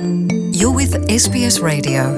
You're with SBS Radio.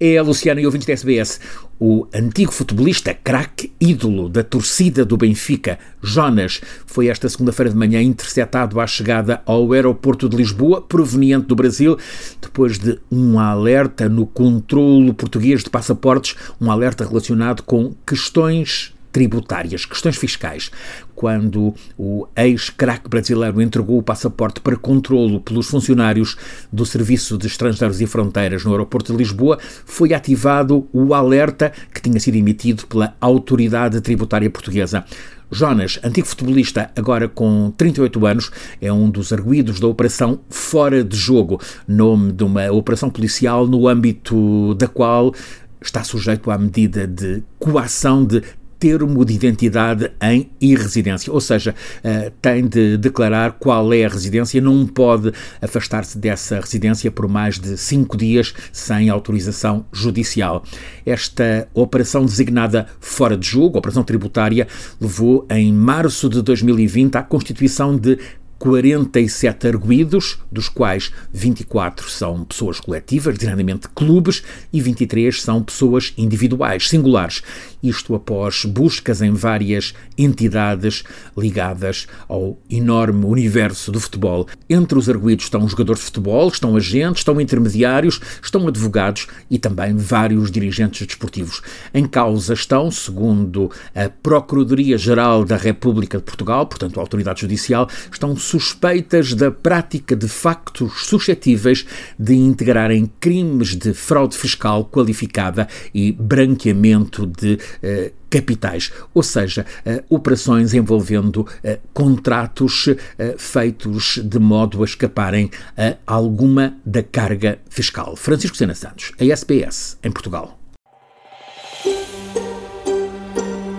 É a Luciana e ouvintes da SBS. O antigo futebolista, craque, ídolo da torcida do Benfica, Jonas, foi esta segunda-feira de manhã interceptado à chegada ao aeroporto de Lisboa, proveniente do Brasil, depois de um alerta no controlo português de passaportes, um alerta relacionado com questões tributárias, questões fiscais. Quando o ex-craque brasileiro entregou o passaporte para controlo pelos funcionários do Serviço de Estrangeiros e Fronteiras no aeroporto de Lisboa, foi ativado o alerta que tinha sido emitido pela autoridade tributária portuguesa. Jonas, antigo futebolista, agora com 38 anos, é um dos arguídos da Operação Fora de Jogo, nome de uma operação policial no âmbito da qual está sujeito à medida de coação de termo de identidade em irresidência, ou seja, uh, tem de declarar qual é a residência, não pode afastar-se dessa residência por mais de cinco dias sem autorização judicial. Esta operação designada fora de jogo, operação tributária, levou em março de 2020 à constituição de 47 arguídos, dos quais 24 são pessoas coletivas, designadamente clubes, e 23 são pessoas individuais, singulares. Isto após buscas em várias entidades ligadas ao enorme universo do futebol. Entre os arguídos estão jogadores de futebol, estão agentes, estão intermediários, estão advogados e também vários dirigentes desportivos. Em causa estão, segundo a Procuradoria-Geral da República de Portugal, portanto a autoridade judicial, estão suspeitas da prática de factos suscetíveis de integrarem crimes de fraude fiscal qualificada e branqueamento de eh, capitais, ou seja, eh, operações envolvendo eh, contratos eh, feitos de modo a escaparem a alguma da carga fiscal. Francisco Sena Santos, a SPS, em Portugal.